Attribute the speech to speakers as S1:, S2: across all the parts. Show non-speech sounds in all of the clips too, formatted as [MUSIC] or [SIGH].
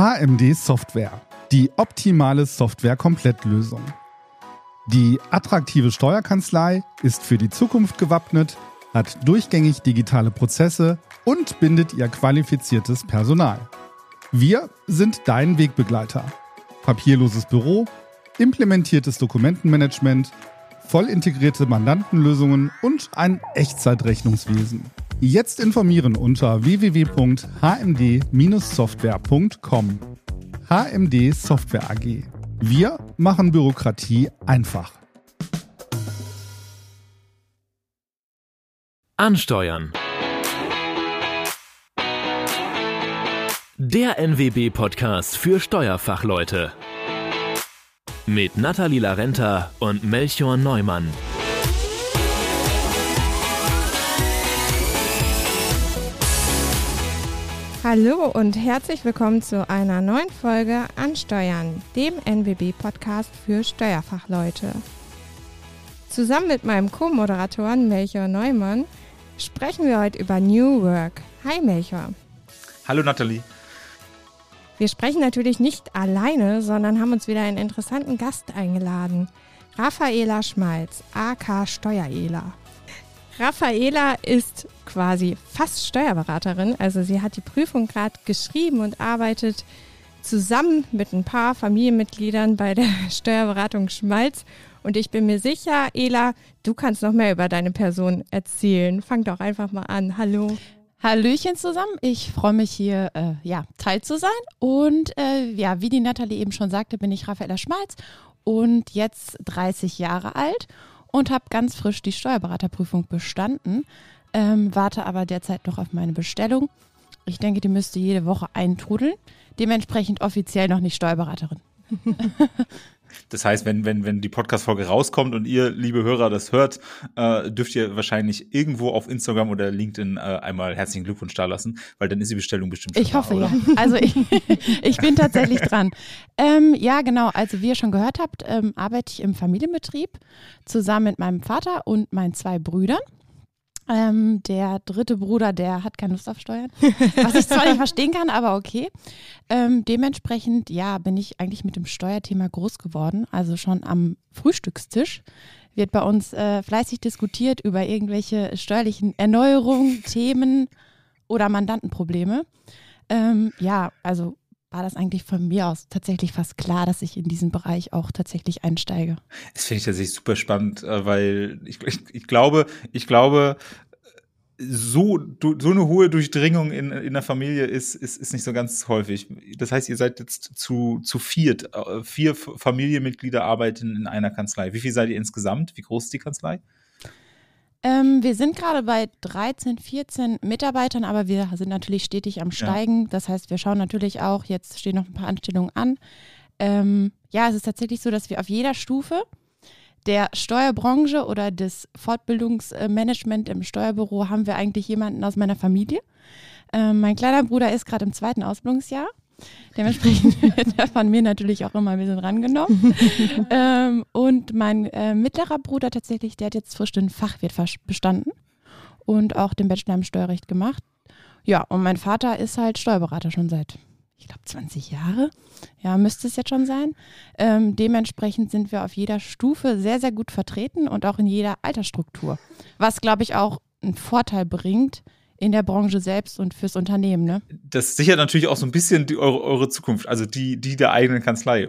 S1: HMD Software. Die optimale Software-Komplettlösung. Die attraktive Steuerkanzlei ist für die Zukunft gewappnet, hat durchgängig digitale Prozesse und bindet ihr qualifiziertes Personal. Wir sind dein Wegbegleiter. Papierloses Büro, implementiertes Dokumentenmanagement, voll integrierte Mandantenlösungen und ein Echtzeitrechnungswesen. Jetzt informieren unter www.hmd-software.com. HMD Software AG. Wir machen Bürokratie einfach.
S2: Ansteuern. Der NWB-Podcast für Steuerfachleute. Mit Nathalie Larenta und Melchior Neumann.
S3: Hallo und herzlich willkommen zu einer neuen Folge Ansteuern, dem NWB-Podcast für Steuerfachleute. Zusammen mit meinem Co-Moderator Melchior Neumann sprechen wir heute über New Work. Hi Melchior.
S4: Hallo Nathalie.
S3: Wir sprechen natürlich nicht alleine, sondern haben uns wieder einen interessanten Gast eingeladen. Raffaela Schmalz, AK Steuerela. Raffaela ist quasi fast Steuerberaterin. Also sie hat die Prüfung gerade geschrieben und arbeitet zusammen mit ein paar Familienmitgliedern bei der [LAUGHS] Steuerberatung Schmalz. Und ich bin mir sicher, Ela, du kannst noch mehr über deine Person erzählen. Fang doch einfach mal an. Hallo.
S5: Hallöchen zusammen. Ich freue mich hier äh, ja, Teil zu sein. Und äh, ja, wie die Nathalie eben schon sagte, bin ich Raffaella Schmalz und jetzt 30 Jahre alt und habe ganz frisch die Steuerberaterprüfung bestanden, ähm, warte aber derzeit noch auf meine Bestellung. Ich denke, die müsste jede Woche eintrudeln. Dementsprechend offiziell noch nicht Steuerberaterin. [LAUGHS]
S4: Das heißt, wenn, wenn, wenn die Podcast-Folge rauskommt und ihr, liebe Hörer, das hört, äh, dürft ihr wahrscheinlich irgendwo auf Instagram oder LinkedIn äh, einmal herzlichen Glückwunsch dalassen, weil dann ist die Bestellung bestimmt
S5: Ich hoffe, da, ja. Also ich, [LAUGHS] ich bin tatsächlich dran. Ähm, ja, genau. Also wie ihr schon gehört habt, ähm, arbeite ich im Familienbetrieb zusammen mit meinem Vater und meinen zwei Brüdern. Ähm, der dritte Bruder, der hat keine Lust auf Steuern. [LAUGHS] Was ich zwar nicht verstehen kann, aber okay. Ähm, dementsprechend, ja, bin ich eigentlich mit dem Steuerthema groß geworden. Also schon am Frühstückstisch wird bei uns äh, fleißig diskutiert über irgendwelche steuerlichen Erneuerungen, Themen oder Mandantenprobleme. Ähm, ja, also war das eigentlich von mir aus tatsächlich fast klar, dass ich in diesen Bereich auch tatsächlich einsteige.
S4: Das finde ich tatsächlich super spannend, äh, weil ich, ich, ich glaube, ich glaube, so, so eine hohe Durchdringung in, in der Familie ist, ist, ist nicht so ganz häufig. Das heißt, ihr seid jetzt zu, zu viert. Äh, vier Familienmitglieder arbeiten in einer Kanzlei. Wie viel seid ihr insgesamt? Wie groß ist die Kanzlei?
S5: Ähm, wir sind gerade bei 13, 14 Mitarbeitern, aber wir sind natürlich stetig am Steigen. Ja. Das heißt, wir schauen natürlich auch, jetzt stehen noch ein paar Anstellungen an. Ähm, ja, es ist tatsächlich so, dass wir auf jeder Stufe der Steuerbranche oder des Fortbildungsmanagement im Steuerbüro haben wir eigentlich jemanden aus meiner Familie. Ähm, mein kleiner Bruder ist gerade im zweiten Ausbildungsjahr. Dementsprechend [LAUGHS] wird er von mir natürlich auch immer ein bisschen rangenommen. [LAUGHS] ähm, und mein äh, mittlerer Bruder tatsächlich, der hat jetzt frisch den Fachwirt bestanden und auch den Bachelor im Steuerrecht gemacht. Ja, und mein Vater ist halt Steuerberater schon seit, ich glaube, 20 Jahre. Ja, müsste es jetzt schon sein. Ähm, dementsprechend sind wir auf jeder Stufe sehr, sehr gut vertreten und auch in jeder Altersstruktur. Was, glaube ich, auch einen Vorteil bringt, in der Branche selbst und fürs Unternehmen. Ne?
S4: Das sichert natürlich auch so ein bisschen die, eure, eure Zukunft, also die, die der eigenen Kanzlei.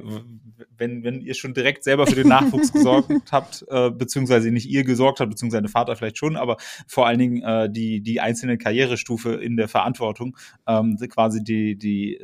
S4: Wenn, wenn ihr schon direkt selber für den Nachwuchs [LAUGHS] gesorgt habt, äh, beziehungsweise nicht ihr gesorgt habt, beziehungsweise dein Vater vielleicht schon, aber vor allen Dingen äh, die, die einzelne Karrierestufe in der Verantwortung, ähm, quasi die, die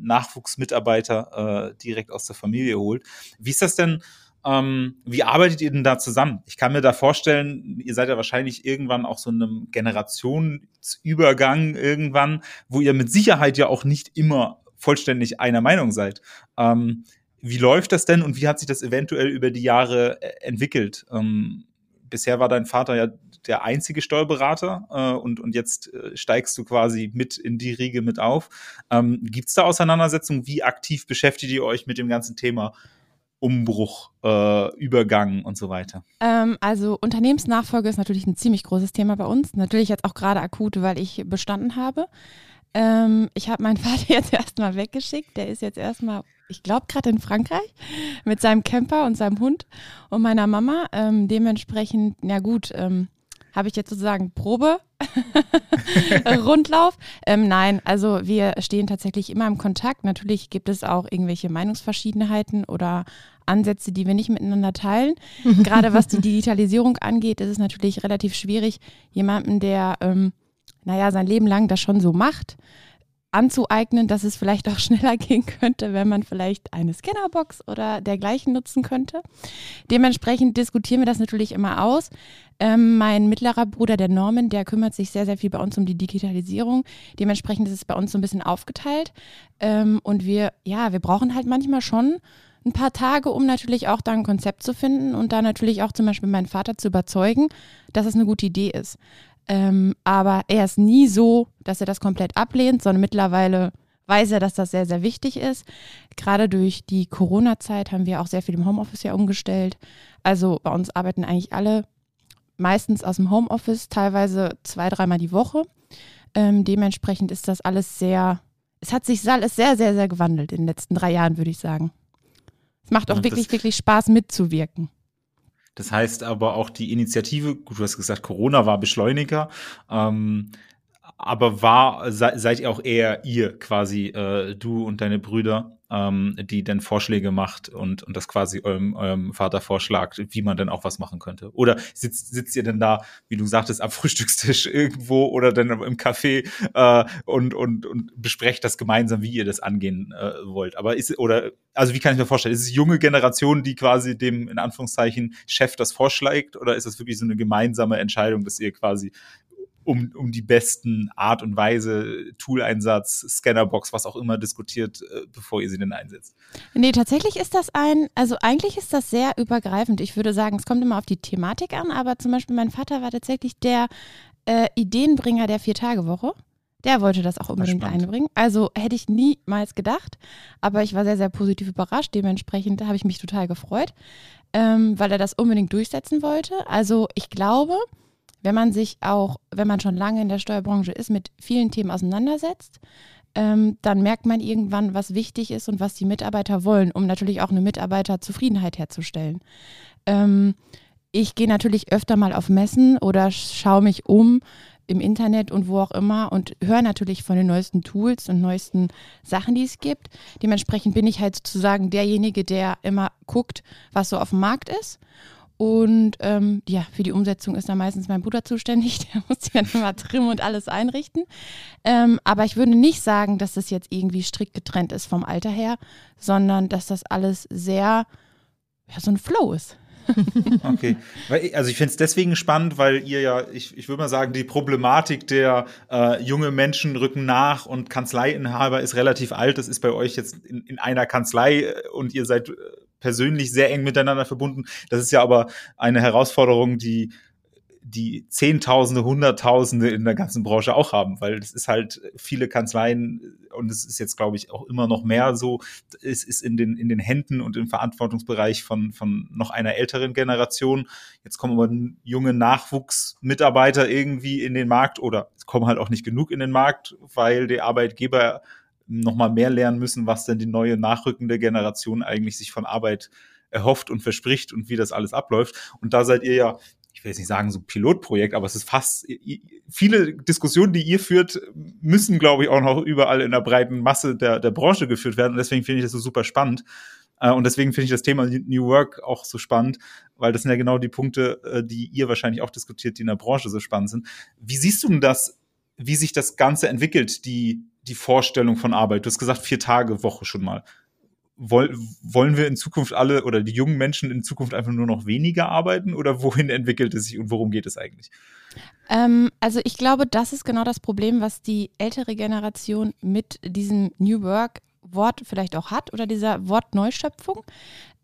S4: Nachwuchsmitarbeiter äh, direkt aus der Familie holt. Wie ist das denn? Ähm, wie arbeitet ihr denn da zusammen? Ich kann mir da vorstellen, ihr seid ja wahrscheinlich irgendwann auch so in einem Generationsübergang irgendwann, wo ihr mit Sicherheit ja auch nicht immer vollständig einer Meinung seid. Ähm, wie läuft das denn und wie hat sich das eventuell über die Jahre äh, entwickelt? Ähm, bisher war dein Vater ja der einzige Steuerberater äh, und, und jetzt äh, steigst du quasi mit in die Riege mit auf. Ähm, Gibt es da Auseinandersetzungen? Wie aktiv beschäftigt ihr euch mit dem ganzen Thema Umbruch, äh, Übergang und so weiter?
S5: Ähm, also Unternehmensnachfolge ist natürlich ein ziemlich großes Thema bei uns. Natürlich jetzt auch gerade akut, weil ich bestanden habe. Ähm, ich habe meinen [LAUGHS] Vater jetzt erstmal weggeschickt. Der ist jetzt erstmal, ich glaube, gerade in Frankreich mit seinem Camper und seinem Hund und meiner Mama. Ähm, dementsprechend, ja gut, ähm, habe ich jetzt sozusagen Probe, [LAUGHS] Rundlauf. Ähm, nein, also wir stehen tatsächlich immer im Kontakt. Natürlich gibt es auch irgendwelche Meinungsverschiedenheiten oder Ansätze, die wir nicht miteinander teilen. [LAUGHS] Gerade was die Digitalisierung angeht, ist es natürlich relativ schwierig, jemanden, der ähm, naja, sein Leben lang das schon so macht, anzueignen, dass es vielleicht auch [LAUGHS] schneller gehen könnte, wenn man vielleicht eine Scannerbox oder dergleichen nutzen könnte. Dementsprechend diskutieren wir das natürlich immer aus. Ähm, mein mittlerer Bruder, der Norman, der kümmert sich sehr, sehr viel bei uns um die Digitalisierung. Dementsprechend ist es bei uns so ein bisschen aufgeteilt. Ähm, und wir, ja, wir brauchen halt manchmal schon ein paar Tage, um natürlich auch da ein Konzept zu finden und da natürlich auch zum Beispiel meinen Vater zu überzeugen, dass es eine gute Idee ist. Ähm, aber er ist nie so, dass er das komplett ablehnt, sondern mittlerweile weiß er, dass das sehr, sehr wichtig ist. Gerade durch die Corona-Zeit haben wir auch sehr viel im Homeoffice ja umgestellt. Also bei uns arbeiten eigentlich alle meistens aus dem Homeoffice, teilweise zwei, dreimal die Woche. Ähm, dementsprechend ist das alles sehr, es hat sich alles sehr, sehr, sehr gewandelt in den letzten drei Jahren, würde ich sagen. Macht auch wirklich, wirklich Spaß mitzuwirken.
S4: Das heißt aber auch die Initiative, gut, du hast gesagt, Corona war Beschleuniger, ähm, aber war, se, seid ihr auch eher ihr quasi, äh, du und deine Brüder, ähm, die dann Vorschläge macht und, und das quasi eurem, eurem Vater vorschlagt, wie man dann auch was machen könnte? Oder sitzt, sitzt ihr denn da, wie du sagtest, am [LAUGHS] Frühstückstisch irgendwo oder dann im Café äh, und, und, und besprecht das gemeinsam, wie ihr das angehen äh, wollt? Aber ist, oder, also wie kann ich mir vorstellen, ist es junge Generation, die quasi dem, in Anführungszeichen, Chef das vorschlägt oder ist das wirklich so eine gemeinsame Entscheidung, dass ihr quasi um, um die besten Art und Weise, Tool-Einsatz, Scannerbox, was auch immer diskutiert, äh, bevor ihr sie denn einsetzt?
S5: Nee, tatsächlich ist das ein, also eigentlich ist das sehr übergreifend. Ich würde sagen, es kommt immer auf die Thematik an, aber zum Beispiel mein Vater war tatsächlich der äh, Ideenbringer der Vier-Tage-Woche. Der wollte das auch unbedingt einbringen. Also hätte ich niemals gedacht, aber ich war sehr, sehr positiv überrascht. Dementsprechend habe ich mich total gefreut, ähm, weil er das unbedingt durchsetzen wollte. Also ich glaube, wenn man sich auch, wenn man schon lange in der Steuerbranche ist, mit vielen Themen auseinandersetzt, ähm, dann merkt man irgendwann, was wichtig ist und was die Mitarbeiter wollen, um natürlich auch eine Mitarbeiterzufriedenheit herzustellen. Ähm, ich gehe natürlich öfter mal auf Messen oder schaue mich um im Internet und wo auch immer und höre natürlich von den neuesten Tools und neuesten Sachen, die es gibt. Dementsprechend bin ich halt sozusagen derjenige, der immer guckt, was so auf dem Markt ist und ähm, ja, für die Umsetzung ist da meistens mein Bruder zuständig. [LAUGHS] Der muss die dann immer trimmen und alles einrichten. Ähm, aber ich würde nicht sagen, dass das jetzt irgendwie strikt getrennt ist vom Alter her, sondern dass das alles sehr, ja, so ein Flow ist. [LAUGHS] [LAUGHS]
S4: okay. Also ich finde es deswegen spannend, weil ihr ja, ich, ich würde mal sagen, die Problematik der äh, junge Menschen rücken nach und Kanzleiinhaber ist relativ alt. Das ist bei euch jetzt in, in einer Kanzlei äh, und ihr seid äh, persönlich sehr eng miteinander verbunden. Das ist ja aber eine Herausforderung, die die Zehntausende, Hunderttausende in der ganzen Branche auch haben, weil es ist halt viele Kanzleien und es ist jetzt, glaube ich, auch immer noch mehr so, es ist in den, in den Händen und im Verantwortungsbereich von, von noch einer älteren Generation. Jetzt kommen aber junge Nachwuchsmitarbeiter irgendwie in den Markt oder es kommen halt auch nicht genug in den Markt, weil die Arbeitgeber noch mal mehr lernen müssen, was denn die neue nachrückende Generation eigentlich sich von Arbeit erhofft und verspricht und wie das alles abläuft. Und da seid ihr ja, ich will jetzt nicht sagen so Pilotprojekt, aber es ist fast viele Diskussionen, die ihr führt, müssen, glaube ich, auch noch überall in der breiten Masse der, der Branche geführt werden. Und deswegen finde ich das so super spannend. Äh, und deswegen finde ich das Thema New Work auch so spannend, weil das sind ja genau die Punkte, äh, die ihr wahrscheinlich auch diskutiert, die in der Branche so spannend sind. Wie siehst du denn das, wie sich das Ganze entwickelt, die die Vorstellung von Arbeit? Du hast gesagt, vier Tage Woche schon mal. Woll, wollen wir in Zukunft alle oder die jungen Menschen in Zukunft einfach nur noch weniger arbeiten oder wohin entwickelt es sich und worum geht es eigentlich?
S5: Ähm, also ich glaube, das ist genau das Problem, was die ältere Generation mit diesem New Work Wort vielleicht auch hat oder dieser Wortneuschöpfung.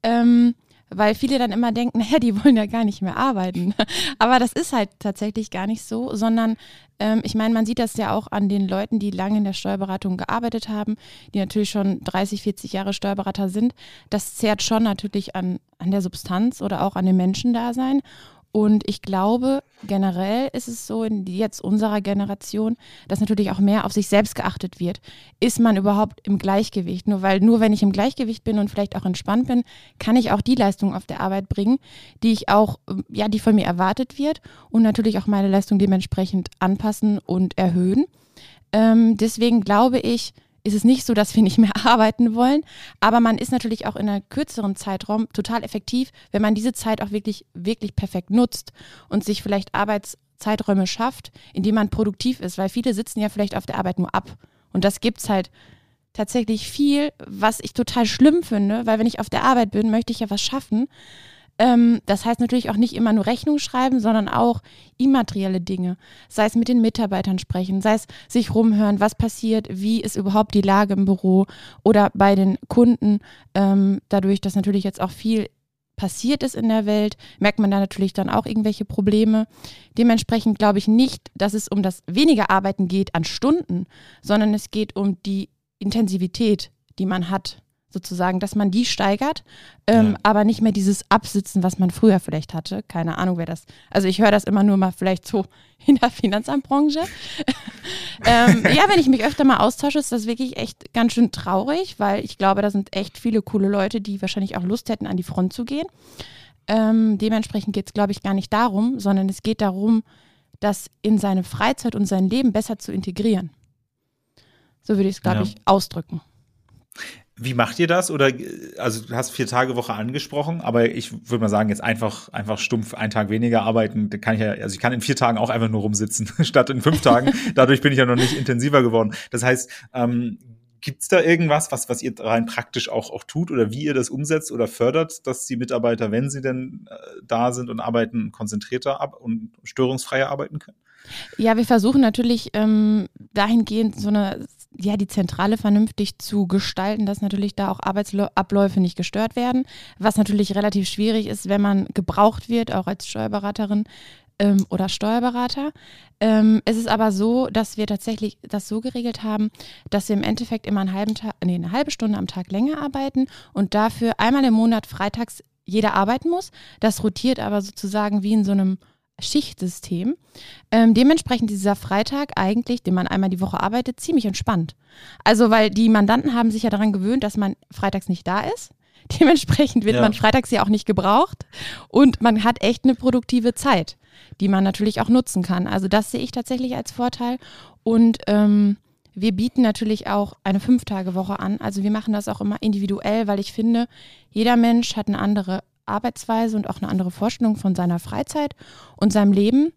S5: Ähm, weil viele dann immer denken, [LAUGHS] naja, die wollen ja gar nicht mehr arbeiten. [LAUGHS] Aber das ist halt tatsächlich gar nicht so, sondern ähm, ich meine, man sieht das ja auch an den Leuten, die lange in der Steuerberatung gearbeitet haben, die natürlich schon 30, 40 Jahre Steuerberater sind. Das zehrt schon natürlich an, an der Substanz oder auch an dem Menschendasein. Und ich glaube, generell ist es so in jetzt unserer Generation, dass natürlich auch mehr auf sich selbst geachtet wird. Ist man überhaupt im Gleichgewicht? Nur weil nur wenn ich im Gleichgewicht bin und vielleicht auch entspannt bin, kann ich auch die Leistung auf der Arbeit bringen, die ich auch, ja, die von mir erwartet wird und natürlich auch meine Leistung dementsprechend anpassen und erhöhen. Ähm, deswegen glaube ich, ist es nicht so, dass wir nicht mehr [LAUGHS] arbeiten wollen, aber man ist natürlich auch in einem kürzeren Zeitraum total effektiv, wenn man diese Zeit auch wirklich, wirklich perfekt nutzt und sich vielleicht Arbeitszeiträume schafft, in denen man produktiv ist, weil viele sitzen ja vielleicht auf der Arbeit nur ab. Und das gibt es halt tatsächlich viel, was ich total schlimm finde, weil wenn ich auf der Arbeit bin, möchte ich ja was schaffen. Ähm, das heißt natürlich auch nicht immer nur Rechnung schreiben, sondern auch immaterielle Dinge. Sei es mit den Mitarbeitern sprechen, sei es sich rumhören, was passiert, wie ist überhaupt die Lage im Büro oder bei den Kunden. Ähm, dadurch, dass natürlich jetzt auch viel passiert ist in der Welt, merkt man da natürlich dann auch irgendwelche Probleme. Dementsprechend glaube ich nicht, dass es um das weniger Arbeiten geht an Stunden, sondern es geht um die Intensivität, die man hat sozusagen, dass man die steigert, ähm, ja. aber nicht mehr dieses Absitzen, was man früher vielleicht hatte. Keine Ahnung, wer das. Also ich höre das immer nur mal vielleicht so [LAUGHS] in der Finanzamtbranche. [LAUGHS] ähm, ja, wenn ich mich öfter mal austausche, ist das wirklich echt ganz schön traurig, weil ich glaube, da sind echt viele coole Leute, die wahrscheinlich auch Lust hätten, an die Front zu gehen. Ähm, dementsprechend geht es, glaube ich, gar nicht darum, sondern es geht darum, das in seine Freizeit und sein Leben besser zu integrieren. So würde ich es, glaube ja. ich, ausdrücken.
S4: Wie macht ihr das? Oder also du hast vier Tage Woche angesprochen, aber ich würde mal sagen, jetzt einfach, einfach stumpf einen Tag weniger arbeiten, da kann ich ja, also ich kann in vier Tagen auch einfach nur rumsitzen, [LAUGHS] statt in fünf Tagen. [LAUGHS] Dadurch bin ich ja noch nicht intensiver geworden. Das heißt, ähm, Gibt es da irgendwas, was, was ihr rein praktisch auch, auch tut oder wie ihr das umsetzt oder fördert, dass die Mitarbeiter, wenn sie denn äh, da sind und arbeiten, konzentrierter ab und störungsfreier arbeiten können?
S5: Ja, wir versuchen natürlich ähm, dahingehend so eine ja, die Zentrale vernünftig zu gestalten, dass natürlich da auch Arbeitsabläufe nicht gestört werden, was natürlich relativ schwierig ist, wenn man gebraucht wird, auch als Steuerberaterin ähm, oder Steuerberater. Ähm, es ist aber so, dass wir tatsächlich das so geregelt haben, dass wir im Endeffekt immer einen halben Tag, nee, eine halbe Stunde am Tag länger arbeiten und dafür einmal im Monat freitags jeder arbeiten muss. Das rotiert aber sozusagen wie in so einem Schichtsystem. Ähm, dementsprechend dieser Freitag eigentlich, den man einmal die Woche arbeitet, ziemlich entspannt. Also, weil die Mandanten haben sich ja daran gewöhnt, dass man freitags nicht da ist. [LAUGHS] Dementsprechend wird ja. man freitags ja auch nicht gebraucht und man hat echt eine produktive Zeit, die man natürlich auch nutzen kann. Also das sehe ich tatsächlich als Vorteil und ähm, wir bieten natürlich auch eine Fünf-Tage-Woche an. Also wir machen das auch immer individuell, weil ich finde, jeder Mensch hat eine andere Arbeitsweise und auch eine andere Vorstellung von seiner Freizeit und seinem Leben.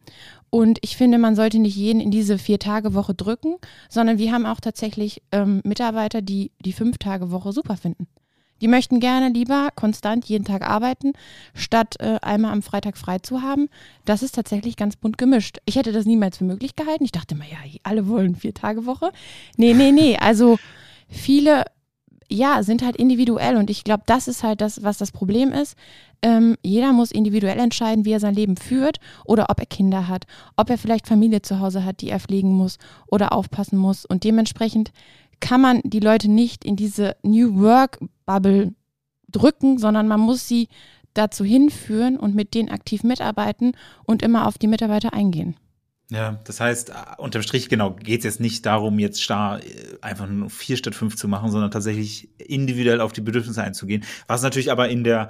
S5: Und ich finde, man sollte nicht jeden in diese Vier-Tage-Woche drücken, sondern wir haben auch tatsächlich ähm, Mitarbeiter, die die Fünf-Tage-Woche super finden. Die möchten gerne lieber konstant jeden Tag arbeiten, statt äh, einmal am Freitag frei zu haben. Das ist tatsächlich ganz bunt gemischt. Ich hätte das niemals für möglich gehalten. Ich dachte immer, ja, alle wollen Vier-Tage-Woche. Nee, nee, nee. Also viele ja, sind halt individuell und ich glaube, das ist halt das, was das Problem ist. Ähm, jeder muss individuell entscheiden, wie er sein Leben führt oder ob er Kinder hat, ob er vielleicht Familie zu Hause hat, die er pflegen muss oder aufpassen muss. Und dementsprechend kann man die Leute nicht in diese New Work Bubble drücken, sondern man muss sie dazu hinführen und mit denen aktiv mitarbeiten und immer auf die Mitarbeiter eingehen.
S4: Ja, das heißt, äh, unterm Strich, genau, geht es jetzt nicht darum, jetzt starr äh, einfach nur vier statt fünf zu machen, sondern tatsächlich individuell auf die Bedürfnisse einzugehen. Was natürlich aber in der,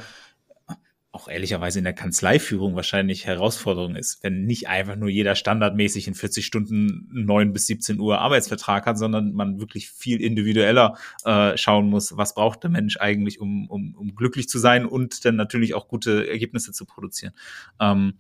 S4: auch ehrlicherweise in der Kanzleiführung wahrscheinlich Herausforderung ist, wenn nicht einfach nur jeder standardmäßig in 40 Stunden 9 bis 17 Uhr Arbeitsvertrag hat, sondern man wirklich viel individueller äh, schauen muss, was braucht der Mensch eigentlich, um, um, um glücklich zu sein und dann natürlich auch gute Ergebnisse zu produzieren. Ähm,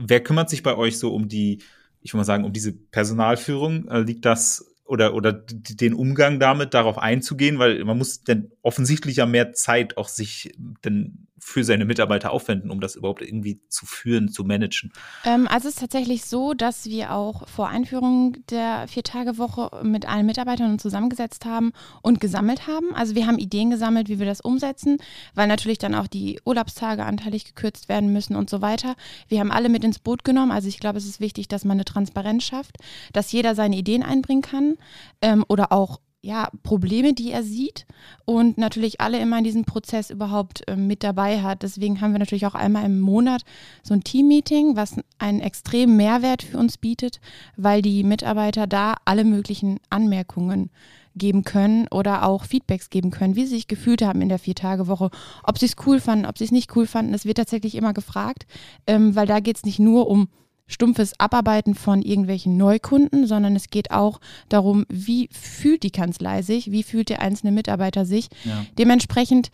S4: Wer kümmert sich bei euch so um die, ich würde mal sagen, um diese Personalführung? Äh, liegt das oder, oder den Umgang damit, darauf einzugehen, weil man muss denn offensichtlich ja mehr Zeit auch sich denn für seine Mitarbeiter aufwenden, um das überhaupt irgendwie zu führen, zu managen?
S5: Ähm, also es ist tatsächlich so, dass wir auch vor Einführung der Vier-Tage-Woche mit allen Mitarbeitern zusammengesetzt haben und gesammelt haben. Also wir haben Ideen gesammelt, wie wir das umsetzen, weil natürlich dann auch die Urlaubstage anteilig gekürzt werden müssen und so weiter. Wir haben alle mit ins Boot genommen. Also ich glaube, es ist wichtig, dass man eine Transparenz schafft, dass jeder seine Ideen einbringen kann ähm, oder auch ja, Probleme, die er sieht und natürlich alle immer in diesem Prozess überhaupt äh, mit dabei hat. Deswegen haben wir natürlich auch einmal im Monat so ein Team-Meeting, was einen extremen Mehrwert für uns bietet, weil die Mitarbeiter da alle möglichen Anmerkungen geben können oder auch Feedbacks geben können, wie sie sich gefühlt haben in der Vier-Tage-Woche, ob sie es cool fanden, ob sie es nicht cool fanden. Es wird tatsächlich immer gefragt, ähm, weil da geht es nicht nur um stumpfes Abarbeiten von irgendwelchen Neukunden, sondern es geht auch darum, wie fühlt die Kanzlei sich, wie fühlt der einzelne Mitarbeiter sich. Ja. Dementsprechend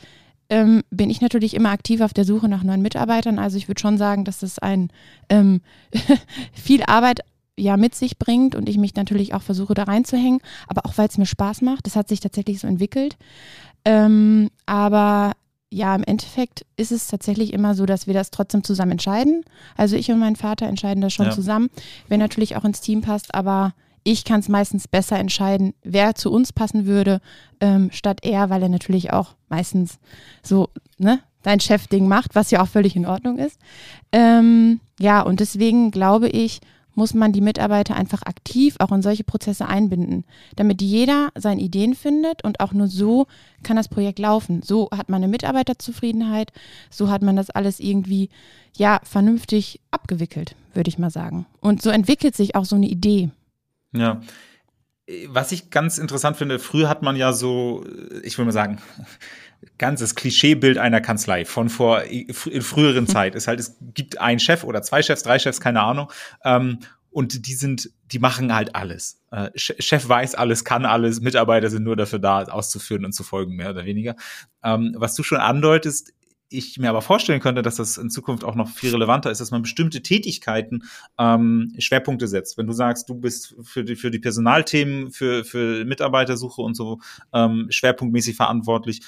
S5: ähm, bin ich natürlich immer aktiv auf der Suche nach neuen Mitarbeitern. Also ich würde schon sagen, dass das ein ähm, [LAUGHS] viel Arbeit ja mit sich bringt und ich mich natürlich auch versuche da reinzuhängen, aber auch weil es mir Spaß macht. Das hat sich tatsächlich so entwickelt. Ähm, aber ja, im Endeffekt ist es tatsächlich immer so, dass wir das trotzdem zusammen entscheiden. Also ich und mein Vater entscheiden das schon ja. zusammen, wer natürlich auch ins Team passt, aber ich kann es meistens besser entscheiden, wer zu uns passen würde, ähm, statt er, weil er natürlich auch meistens so, ne, dein Chefding macht, was ja auch völlig in Ordnung ist. Ähm, ja, und deswegen glaube ich, muss man die Mitarbeiter einfach aktiv auch in solche Prozesse einbinden, damit jeder seine Ideen findet und auch nur so kann das Projekt laufen. So hat man eine Mitarbeiterzufriedenheit, so hat man das alles irgendwie ja vernünftig abgewickelt, würde ich mal sagen. Und so entwickelt sich auch so eine Idee.
S4: Ja. Was ich ganz interessant finde, früher hat man ja so, ich will mal sagen, [LAUGHS] ganzes Klischeebild einer Kanzlei von vor in früheren [LAUGHS] Zeit ist halt, es gibt einen Chef oder zwei Chefs, drei Chefs, keine Ahnung. Ähm, und die sind, die machen halt alles. Äh, Chef weiß alles, kann alles, Mitarbeiter sind nur dafür da, auszuführen und zu folgen, mehr oder weniger. Ähm, was du schon andeutest, ich mir aber vorstellen könnte, dass das in Zukunft auch noch viel relevanter ist, dass man bestimmte Tätigkeiten ähm, Schwerpunkte setzt. Wenn du sagst, du bist für die, für die Personalthemen, für, für Mitarbeitersuche und so ähm, schwerpunktmäßig verantwortlich,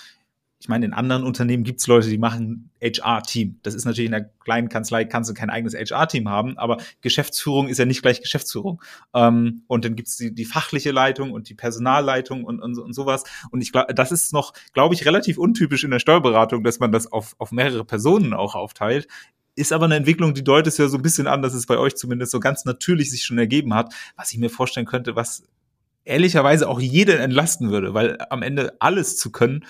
S4: ich meine, in anderen Unternehmen gibt es Leute, die machen HR-Team. Das ist natürlich in der kleinen Kanzlei, kannst du kein eigenes HR-Team haben, aber Geschäftsführung ist ja nicht gleich Geschäftsführung. Ähm, und dann gibt es die, die fachliche Leitung und die Personalleitung und, und, und sowas. Und ich glaube, das ist noch, glaube ich, relativ untypisch in der Steuerberatung, dass man das auf, auf mehrere Personen auch aufteilt. Ist aber eine Entwicklung, die deutet es ja so ein bisschen an, dass es bei euch zumindest so ganz natürlich sich schon ergeben hat, was ich mir vorstellen könnte, was ehrlicherweise auch jeden entlasten würde, weil am Ende alles zu können,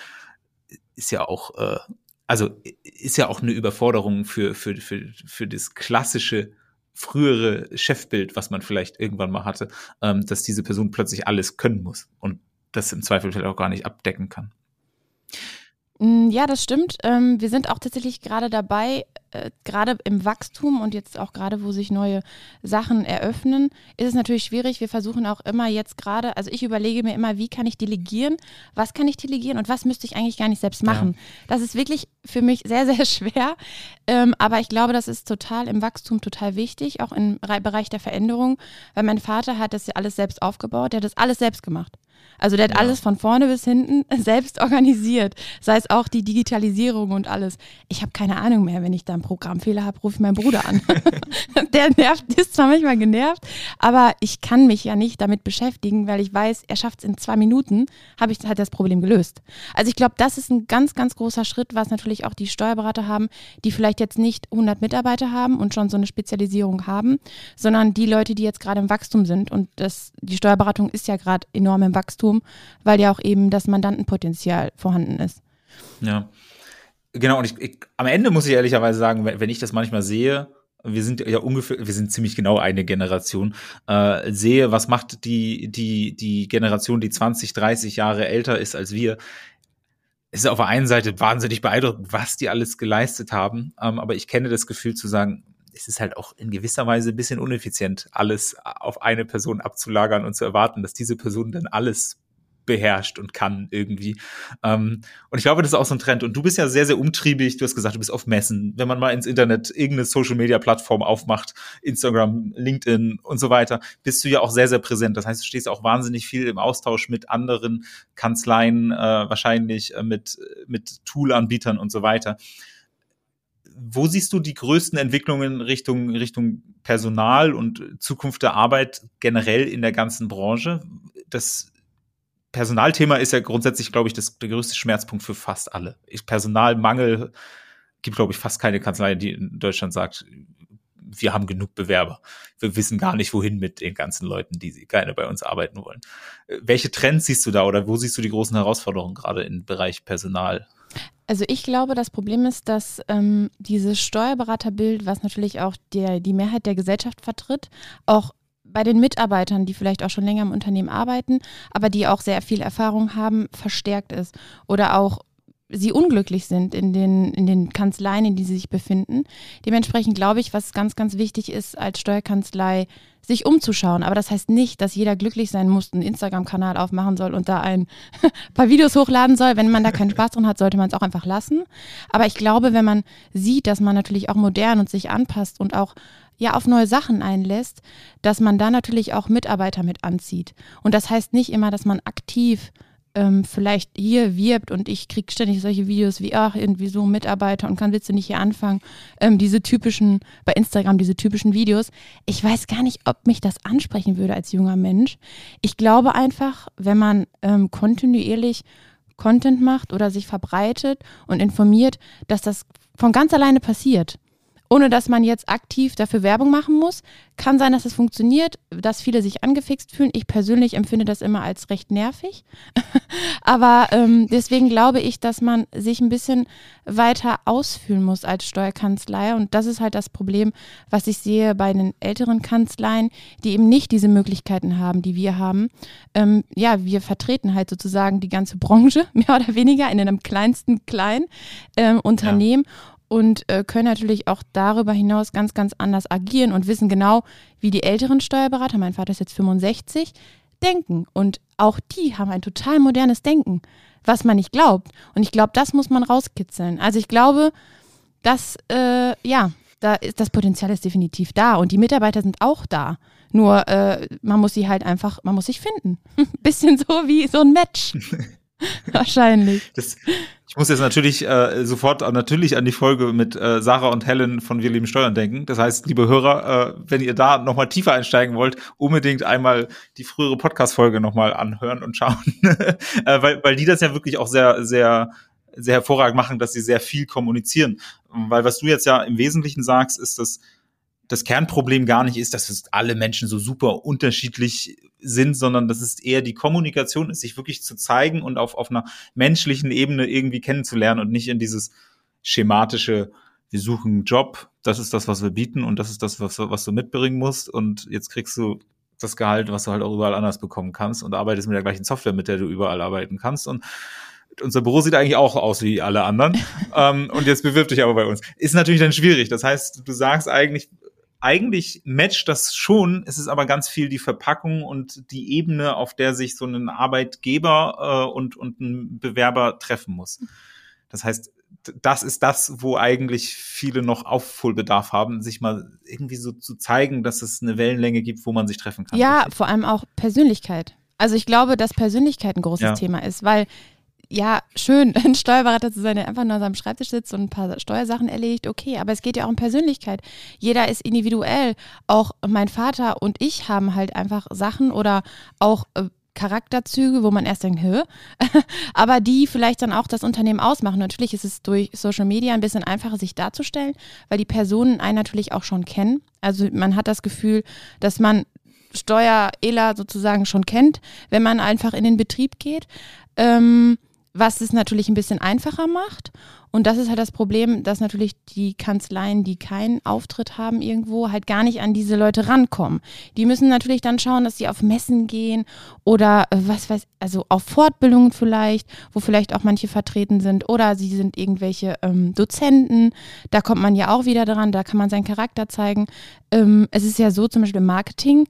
S4: ist ja auch, äh, also ist ja auch eine Überforderung für, für, für, für das klassische frühere Chefbild, was man vielleicht irgendwann mal hatte, ähm, dass diese Person plötzlich alles können muss und das im Zweifel vielleicht auch gar nicht abdecken kann.
S5: Mm, ja, das stimmt. Ähm, wir sind auch tatsächlich gerade dabei, äh, gerade im Wachstum und jetzt auch gerade, wo sich neue Sachen eröffnen, ist es natürlich schwierig. Wir versuchen auch immer jetzt gerade, also ich überlege mir immer, wie kann ich delegieren, was kann ich delegieren und was müsste ich eigentlich gar nicht selbst machen. Ja. Das ist wirklich für mich sehr, sehr [LAUGHS] schwer. Ähm, aber ich glaube, das ist total im Wachstum total wichtig, auch im Bereich der Veränderung, weil mein Vater hat das ja alles selbst aufgebaut, der hat das alles selbst gemacht. Also der hat ja. alles von vorne bis hinten [LAUGHS] selbst organisiert. Sei es auch die Digitalisierung und alles. Ich habe keine Ahnung mehr, wenn ich da einen Programmfehler habe, rufe ich meinen Bruder an. [LAUGHS] der nervt, ist zwar manchmal genervt, aber ich kann mich ja nicht damit beschäftigen, weil ich weiß, er schafft es in zwei Minuten, habe ich halt das Problem gelöst. Also ich glaube, das ist ein ganz, ganz großer Schritt, was natürlich auch die Steuerberater haben, die vielleicht jetzt nicht 100 Mitarbeiter haben und schon so eine Spezialisierung haben, sondern die Leute, die jetzt gerade im Wachstum sind. Und das, die Steuerberatung ist ja gerade enorm im Wachstum. Wachstum, weil ja auch eben das Mandantenpotenzial vorhanden ist.
S4: Ja. Genau, und ich, ich, am Ende muss ich ehrlicherweise sagen, wenn, ich das manchmal sehe, wir sind ja ungefähr, wir sind ziemlich genau eine Generation, äh, sehe, was macht die, die, die Generation, die 20, 30 Jahre älter ist als wir, ist auf der einen Seite wahnsinnig beeindruckend, was die alles geleistet haben. Ähm, aber ich kenne das Gefühl zu sagen, es ist halt auch in gewisser Weise ein bisschen uneffizient, alles auf eine Person abzulagern und zu erwarten, dass diese Person dann alles beherrscht und kann irgendwie. Ähm, und ich glaube, das ist auch so ein Trend. Und du bist ja sehr, sehr umtriebig. Du hast gesagt, du bist auf Messen. Wenn man mal ins Internet irgendeine Social-Media-Plattform aufmacht, Instagram, LinkedIn und so weiter, bist du ja auch sehr, sehr präsent. Das heißt, du stehst auch wahnsinnig viel im Austausch mit anderen Kanzleien, äh, wahrscheinlich äh, mit, mit Tool-Anbietern und so weiter wo siehst du die größten Entwicklungen Richtung, Richtung Personal und Zukunft der Arbeit generell in der ganzen Branche? Das Personalthema ist ja grundsätzlich, glaube ich, das, der größte Schmerzpunkt für fast alle. Personalmangel gibt, glaube ich, fast keine Kanzlei, die in Deutschland sagt, wir haben genug Bewerber. Wir wissen gar nicht, wohin mit den ganzen Leuten, die gerne bei uns arbeiten wollen. Welche Trends siehst du da oder wo siehst du die großen Herausforderungen gerade im Bereich Personal?
S5: Also ich glaube, das Problem ist, dass ähm, dieses Steuerberaterbild, was natürlich auch der, die Mehrheit der Gesellschaft vertritt, auch bei den Mitarbeitern, die vielleicht auch schon länger im Unternehmen arbeiten, aber die auch sehr viel Erfahrung haben, verstärkt ist. Oder auch sie unglücklich sind in den, in den Kanzleien, in die sie sich befinden. Dementsprechend glaube ich, was ganz, ganz wichtig ist, als Steuerkanzlei sich umzuschauen. Aber das heißt nicht, dass jeder glücklich sein muss, einen Instagram-Kanal aufmachen soll und da ein [LAUGHS] paar Videos hochladen soll. Wenn man da keinen Spaß drin hat, sollte man es auch einfach lassen. Aber ich glaube, wenn man sieht, dass man natürlich auch modern und sich anpasst und auch ja auf neue Sachen einlässt, dass man da natürlich auch Mitarbeiter mit anzieht. Und das heißt nicht immer, dass man aktiv ähm, vielleicht hier wirbt und ich kriege ständig solche Videos wie, ach, irgendwie so Mitarbeiter und kann Witze nicht hier anfangen. Ähm, diese typischen, bei Instagram, diese typischen Videos. Ich weiß gar nicht, ob mich das ansprechen würde als junger Mensch. Ich glaube einfach, wenn man ähm, kontinuierlich Content macht oder sich verbreitet und informiert, dass das von ganz alleine passiert ohne dass man jetzt aktiv dafür Werbung machen muss. Kann sein, dass es funktioniert, dass viele sich angefixt fühlen. Ich persönlich empfinde das immer als recht nervig. [LAUGHS] Aber ähm, deswegen glaube ich, dass man sich ein bisschen weiter ausfühlen muss als Steuerkanzlei. Und das ist halt das Problem, was ich sehe bei den älteren Kanzleien, die eben nicht diese Möglichkeiten haben, die wir haben. Ähm, ja, wir vertreten halt sozusagen die ganze Branche, [LAUGHS] mehr oder weniger, in einem kleinsten kleinen ähm, Unternehmen. Ja und äh, können natürlich auch darüber hinaus ganz, ganz anders agieren und wissen genau, wie die älteren Steuerberater, mein Vater ist jetzt 65, denken. Und auch die haben ein total modernes Denken, was man nicht glaubt. Und ich glaube, das muss man rauskitzeln. Also ich glaube, dass, äh, ja, da ist, das Potenzial ist definitiv da und die Mitarbeiter sind auch da. Nur äh, man muss sie halt einfach, man muss sich finden. [LAUGHS] Bisschen so wie so ein Match. [LAUGHS] [LAUGHS] Wahrscheinlich.
S4: Das, ich muss jetzt natürlich äh, sofort natürlich an die Folge mit äh, Sarah und Helen von Wir lieben Steuern denken. Das heißt, liebe Hörer, äh, wenn ihr da nochmal tiefer einsteigen wollt, unbedingt einmal die frühere Podcast-Folge nochmal anhören und schauen. [LAUGHS] äh, weil, weil die das ja wirklich auch sehr, sehr, sehr hervorragend machen, dass sie sehr viel kommunizieren. Weil was du jetzt ja im Wesentlichen sagst, ist, dass das Kernproblem gar nicht ist, dass alle Menschen so super unterschiedlich sind, sondern dass es eher die Kommunikation ist, sich wirklich zu zeigen und auf, auf einer menschlichen Ebene irgendwie kennenzulernen und nicht in dieses schematische, wir suchen einen Job, das ist das, was wir bieten und das ist das, was, was du mitbringen musst und jetzt kriegst du das Gehalt, was du halt auch überall anders bekommen kannst und arbeitest mit der gleichen Software, mit der du überall arbeiten kannst und unser Büro sieht eigentlich auch aus wie alle anderen. [LAUGHS] ähm, und jetzt bewirb dich aber bei uns. Ist natürlich dann schwierig. Das heißt, du sagst eigentlich, eigentlich matcht das schon, es ist aber ganz viel die Verpackung und die Ebene, auf der sich so ein Arbeitgeber äh, und, und ein Bewerber treffen muss. Das heißt, das ist das, wo eigentlich viele noch Aufholbedarf haben, sich mal irgendwie so zu zeigen, dass es eine Wellenlänge gibt, wo man sich treffen kann.
S5: Ja, richtig? vor allem auch Persönlichkeit. Also ich glaube, dass Persönlichkeit ein großes ja. Thema ist, weil ja, schön, [LAUGHS] ein Steuerberater zu sein, der einfach nur an seinem Schreibtisch sitzt und ein paar Steuersachen erledigt, okay, aber es geht ja auch um Persönlichkeit. Jeder ist individuell. Auch mein Vater und ich haben halt einfach Sachen oder auch äh, Charakterzüge, wo man erst denkt, hä? [LAUGHS] aber die vielleicht dann auch das Unternehmen ausmachen. Natürlich ist es durch Social Media ein bisschen einfacher, sich darzustellen, weil die Personen einen natürlich auch schon kennen. Also man hat das Gefühl, dass man Steuer-ELA sozusagen schon kennt, wenn man einfach in den Betrieb geht. Ähm, was es natürlich ein bisschen einfacher macht. Und das ist halt das Problem, dass natürlich die Kanzleien, die keinen Auftritt haben irgendwo, halt gar nicht an diese Leute rankommen. Die müssen natürlich dann schauen, dass sie auf Messen gehen oder äh, was weiß, also auf Fortbildungen vielleicht, wo vielleicht auch manche vertreten sind oder sie sind irgendwelche ähm, Dozenten. Da kommt man ja auch wieder dran, da kann man seinen Charakter zeigen. Ähm, es ist ja so zum Beispiel im Marketing,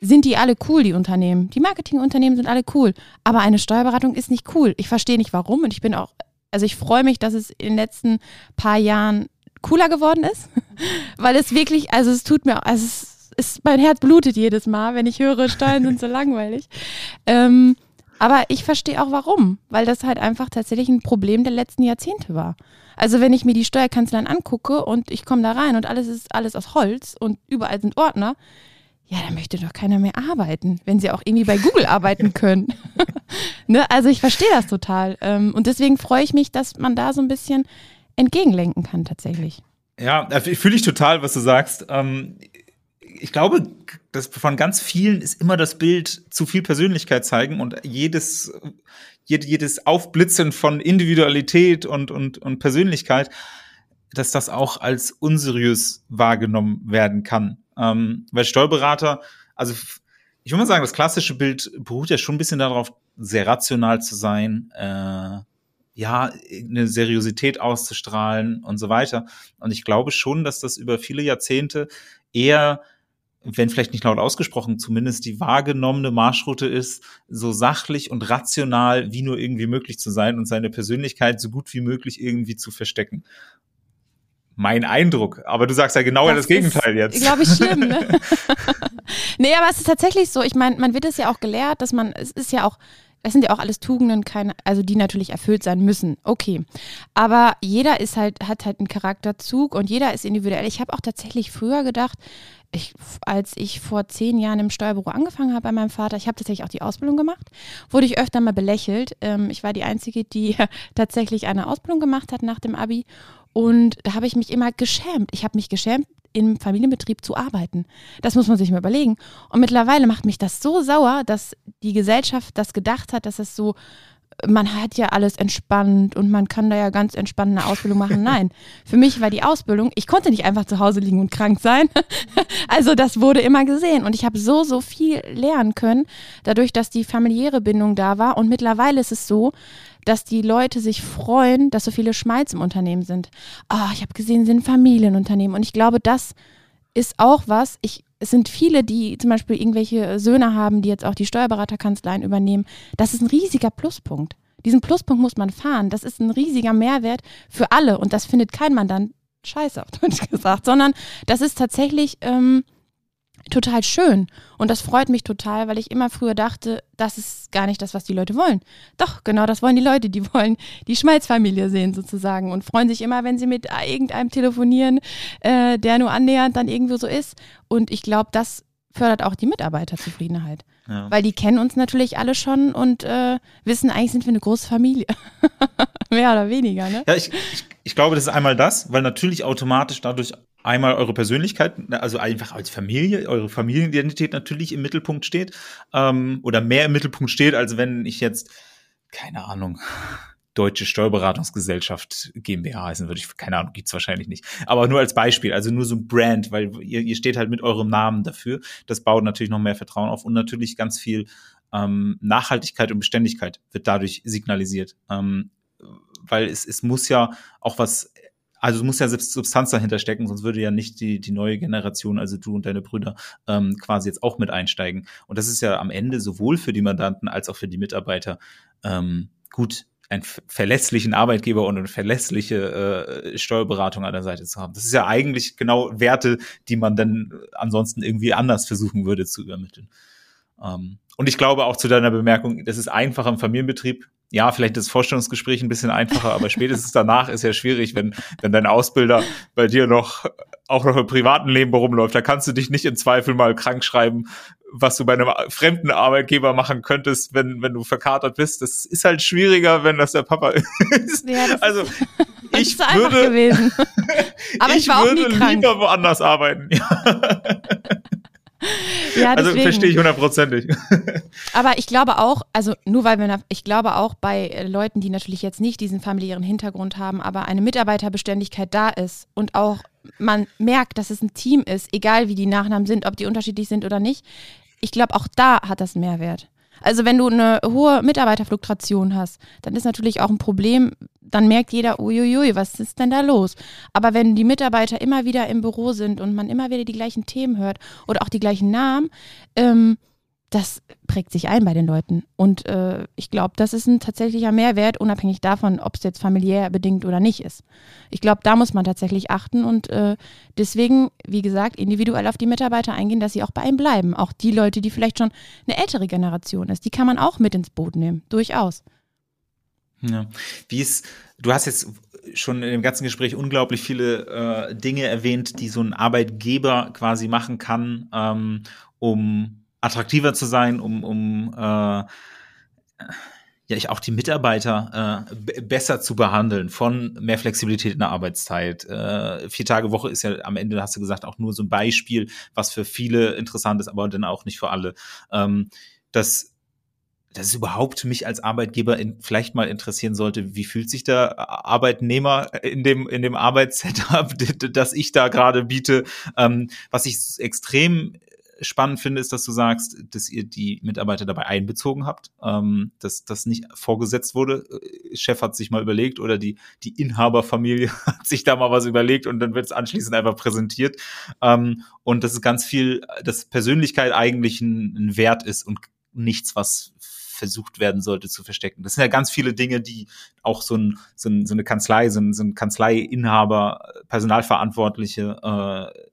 S5: sind die alle cool, die Unternehmen. Die Marketingunternehmen sind alle cool. Aber eine Steuerberatung ist nicht cool. Ich verstehe nicht warum und ich bin auch, also ich freue mich, dass es in den letzten paar Jahren cooler geworden ist, [LAUGHS] weil es wirklich, also es tut mir, also es ist, mein Herz blutet jedes Mal, wenn ich höre, Steuern sind so [LAUGHS] langweilig. Ähm, aber ich verstehe auch warum, weil das halt einfach tatsächlich ein Problem der letzten Jahrzehnte war. Also wenn ich mir die Steuerkanzleien angucke und ich komme da rein und alles ist alles aus Holz und überall sind Ordner, ja, da möchte doch keiner mehr arbeiten, wenn sie auch irgendwie bei Google arbeiten [LAUGHS] können. [LAUGHS] ne? Also ich verstehe das total. Ähm, und deswegen freue ich mich, dass man da so ein bisschen entgegenlenken kann tatsächlich.
S4: Ja, fühle ich total, was du sagst. Ähm, ich glaube, dass von ganz vielen ist immer das Bild zu viel Persönlichkeit zeigen und jedes, jedes Aufblitzen von Individualität und, und, und Persönlichkeit, dass das auch als unseriös wahrgenommen werden kann. Ähm, weil Steuerberater, also ich würde mal sagen, das klassische Bild beruht ja schon ein bisschen darauf, sehr rational zu sein, äh, ja, eine Seriosität auszustrahlen und so weiter. Und ich glaube schon, dass das über viele Jahrzehnte eher wenn vielleicht nicht laut ausgesprochen, zumindest die wahrgenommene Marschroute ist, so sachlich und rational wie nur irgendwie möglich zu sein und seine Persönlichkeit so gut wie möglich irgendwie zu verstecken. Mein Eindruck. Aber du sagst ja genau das, das Gegenteil jetzt.
S5: Glaube ich schlimm. Ne? [LAUGHS] [LAUGHS] nee, aber es ist tatsächlich so. Ich meine, man wird es ja auch gelehrt, dass man, es ist ja auch, es sind ja auch alles Tugenden, keine, also die natürlich erfüllt sein müssen. Okay. Aber jeder ist halt, hat halt einen Charakterzug und jeder ist individuell. Ich habe auch tatsächlich früher gedacht, ich, als ich vor zehn Jahren im Steuerbüro angefangen habe bei meinem Vater, ich habe tatsächlich auch die Ausbildung gemacht, wurde ich öfter mal belächelt. Ähm, ich war die Einzige, die [LAUGHS] tatsächlich eine Ausbildung gemacht hat nach dem Abi. Und da habe ich mich immer geschämt. Ich habe mich geschämt, im Familienbetrieb zu arbeiten. Das muss man sich mal überlegen. Und mittlerweile macht mich das so sauer, dass die Gesellschaft das gedacht hat, dass es so man hat ja alles entspannt und man kann da ja ganz entspannt eine Ausbildung machen. Nein, für mich war die Ausbildung, ich konnte nicht einfach zu Hause liegen und krank sein. [LAUGHS] Also das wurde immer gesehen und ich habe so, so viel lernen können, dadurch, dass die familiäre Bindung da war. Und mittlerweile ist es so, dass die Leute sich freuen, dass so viele Schmalz im Unternehmen sind. Ah, oh, ich habe gesehen, sie sind Familienunternehmen und ich glaube, das ist auch was, ich es sind viele, die zum Beispiel irgendwelche Söhne haben, die jetzt auch die Steuerberaterkanzleien übernehmen. Das ist ein riesiger Pluspunkt. Diesen Pluspunkt muss man fahren. Das ist ein riesiger Mehrwert für alle und das findet kein Mandant scheiße, auf Deutsch gesagt, sondern das ist tatsächlich ähm, total schön. Und das freut mich total, weil ich immer früher dachte, das ist gar nicht das, was die Leute wollen. Doch, genau das wollen die Leute. Die wollen die Schmalzfamilie sehen sozusagen und freuen sich immer, wenn sie mit irgendeinem telefonieren, äh, der nur annähernd dann irgendwo so ist. Und ich glaube, das fördert auch die Mitarbeiterzufriedenheit. Ja. Weil die kennen uns natürlich alle schon und äh, wissen, eigentlich sind wir eine große Familie. [LAUGHS] Mehr oder weniger, ne?
S4: Ja, ich, ich, ich glaube, das ist einmal das, weil natürlich automatisch dadurch einmal eure Persönlichkeit, also einfach als Familie, eure Familienidentität natürlich im Mittelpunkt steht ähm, oder mehr im Mittelpunkt steht, als wenn ich jetzt, keine Ahnung, [LAUGHS] Deutsche Steuerberatungsgesellschaft GmbH heißen würde ich, keine Ahnung, gibt's wahrscheinlich nicht. Aber nur als Beispiel, also nur so ein Brand, weil ihr, ihr steht halt mit eurem Namen dafür. Das baut natürlich noch mehr Vertrauen auf und natürlich ganz viel ähm, Nachhaltigkeit und Beständigkeit wird dadurch signalisiert. Ähm, weil es, es muss ja auch was also es muss ja Substanz dahinter stecken, sonst würde ja nicht die, die neue Generation, also du und deine Brüder, ähm, quasi jetzt auch mit einsteigen. Und das ist ja am Ende sowohl für die Mandanten als auch für die Mitarbeiter ähm, gut einen verlässlichen Arbeitgeber und eine verlässliche äh, Steuerberatung an der Seite zu haben. Das ist ja eigentlich genau Werte, die man dann ansonsten irgendwie anders versuchen würde zu übermitteln. Ähm, und ich glaube auch zu deiner Bemerkung, das ist einfach im Familienbetrieb ja, vielleicht das Vorstellungsgespräch ein bisschen einfacher, aber spätestens danach ist ja schwierig, wenn, wenn dein Ausbilder bei dir noch auch noch im privaten Leben rumläuft. Da kannst du dich nicht in Zweifel mal krank schreiben, was du bei einem fremden Arbeitgeber machen könntest, wenn, wenn du verkatert bist. Das ist halt schwieriger, wenn das der Papa [LAUGHS] ist. Ja, also ich würde, [LAUGHS]
S5: Aber ich,
S4: ich würde lieber woanders arbeiten. Ja, also verstehe ich hundertprozentig. [LAUGHS]
S5: Aber ich glaube auch, also nur weil wir, ich glaube auch bei Leuten, die natürlich jetzt nicht diesen familiären Hintergrund haben, aber eine Mitarbeiterbeständigkeit da ist und auch man merkt, dass es ein Team ist, egal wie die Nachnamen sind, ob die unterschiedlich sind oder nicht. Ich glaube, auch da hat das einen Mehrwert. Also wenn du eine hohe Mitarbeiterfluktuation hast, dann ist natürlich auch ein Problem, dann merkt jeder, uiuiui, was ist denn da los? Aber wenn die Mitarbeiter immer wieder im Büro sind und man immer wieder die gleichen Themen hört oder auch die gleichen Namen, ähm, das prägt sich ein bei den Leuten. Und äh, ich glaube, das ist ein tatsächlicher Mehrwert, unabhängig davon, ob es jetzt familiär bedingt oder nicht ist. Ich glaube, da muss man tatsächlich achten und äh, deswegen, wie gesagt, individuell auf die Mitarbeiter eingehen, dass sie auch bei einem bleiben. Auch die Leute, die vielleicht schon eine ältere Generation ist, die kann man auch mit ins Boot nehmen, durchaus.
S4: Ja. Wie ist, du hast jetzt schon in dem ganzen Gespräch unglaublich viele äh, Dinge erwähnt, die so ein Arbeitgeber quasi machen kann, ähm, um attraktiver zu sein, um, um äh, ja, ich auch die Mitarbeiter äh, besser zu behandeln, von mehr Flexibilität in der Arbeitszeit. Äh, vier Tage Woche ist ja am Ende, hast du gesagt, auch nur so ein Beispiel, was für viele interessant ist, aber dann auch nicht für alle. Ähm, das dass es überhaupt mich als Arbeitgeber in, vielleicht mal interessieren sollte, wie fühlt sich der Arbeitnehmer in dem, in dem Arbeitssetup, [LAUGHS] das ich da gerade biete. Ähm, was ich extrem spannend finde, ist, dass du sagst, dass ihr die Mitarbeiter dabei einbezogen habt, ähm, dass das nicht vorgesetzt wurde. Chef hat sich mal überlegt oder die, die Inhaberfamilie [LAUGHS] hat sich da mal was überlegt und dann wird es anschließend einfach präsentiert. Ähm, und dass es ganz viel, dass Persönlichkeit eigentlich ein, ein Wert ist und nichts, was versucht werden sollte zu verstecken. Das sind ja ganz viele Dinge, die auch so, ein, so, ein, so eine Kanzlei, so ein, so ein Kanzleiinhaber, Personalverantwortliche äh,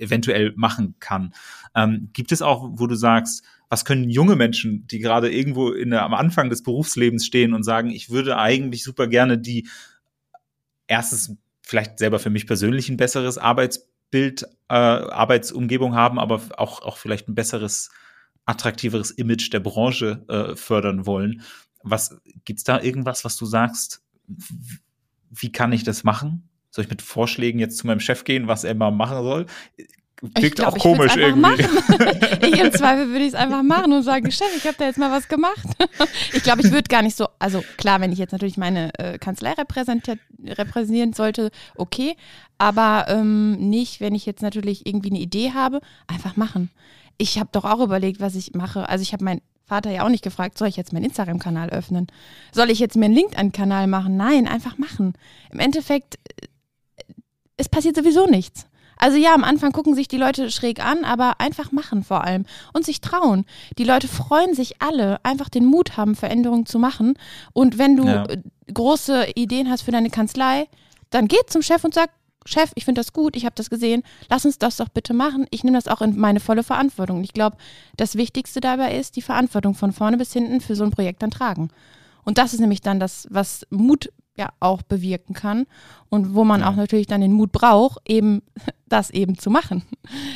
S4: eventuell machen kann. Ähm, gibt es auch, wo du sagst, was können junge Menschen, die gerade irgendwo in der, am Anfang des Berufslebens stehen und sagen, ich würde eigentlich super gerne die erstes vielleicht selber für mich persönlich ein besseres Arbeitsbild, äh, Arbeitsumgebung haben, aber auch, auch vielleicht ein besseres attraktiveres Image der Branche äh, fördern wollen. Was gibt's da irgendwas, was du sagst? Wie kann ich das machen? Soll ich mit Vorschlägen jetzt zu meinem Chef gehen, was er mal machen soll?
S5: Klingt glaub, auch komisch irgendwie. [LAUGHS] ich im Zweifel würde ich es einfach machen und sagen, Chef, ich habe da jetzt mal was gemacht. [LAUGHS] ich glaube, ich würde gar nicht so, also klar, wenn ich jetzt natürlich meine äh, Kanzlei repräsentieren sollte, okay, aber ähm, nicht, wenn ich jetzt natürlich irgendwie eine Idee habe, einfach machen ich habe doch auch überlegt, was ich mache. Also ich habe meinen Vater ja auch nicht gefragt, soll ich jetzt meinen Instagram-Kanal öffnen? Soll ich jetzt mir einen LinkedIn-Kanal machen? Nein, einfach machen. Im Endeffekt, es passiert sowieso nichts. Also ja, am Anfang gucken sich die Leute schräg an, aber einfach machen vor allem und sich trauen. Die Leute freuen sich alle, einfach den Mut haben, Veränderungen zu machen. Und wenn du ja. Äh, große Ideen hast für deine Kanzlei, dann geh zum Chef und sag, Chef, ich finde das gut, ich habe das gesehen, lass uns das doch bitte machen. Ich nehme das auch in meine volle Verantwortung. Und ich glaube, das Wichtigste dabei ist, die Verantwortung von vorne bis hinten für so ein Projekt dann tragen. Und das ist nämlich dann das, was Mut ja auch bewirken kann und wo man ja. auch natürlich dann den Mut braucht, eben [LAUGHS] das eben zu machen.